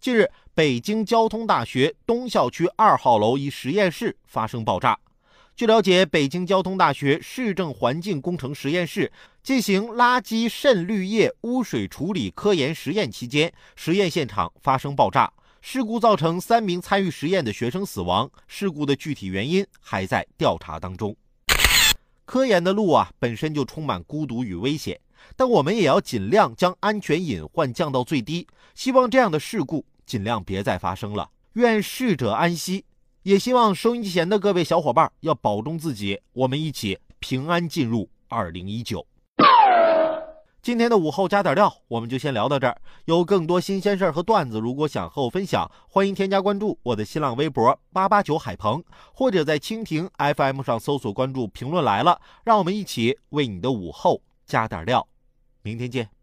近日，北京交通大学东校区二号楼一实验室发生爆炸。据了解，北京交通大学市政环境工程实验室进行垃圾渗滤液污水处理科研实验期间，实验现场发生爆炸，事故造成三名参与实验的学生死亡。事故的具体原因还在调查当中。科研的路啊，本身就充满孤独与危险，但我们也要尽量将安全隐患降到最低。希望这样的事故尽量别再发生了，愿逝者安息。也希望收音机前的各位小伙伴要保重自己，我们一起平安进入二零一九。今天的午后加点料，我们就先聊到这儿。有更多新鲜事儿和段子，如果想和我分享，欢迎添加关注我的新浪微博八八九海鹏，或者在蜻蜓 FM 上搜索关注“评论来了”，让我们一起为你的午后加点料。明天见。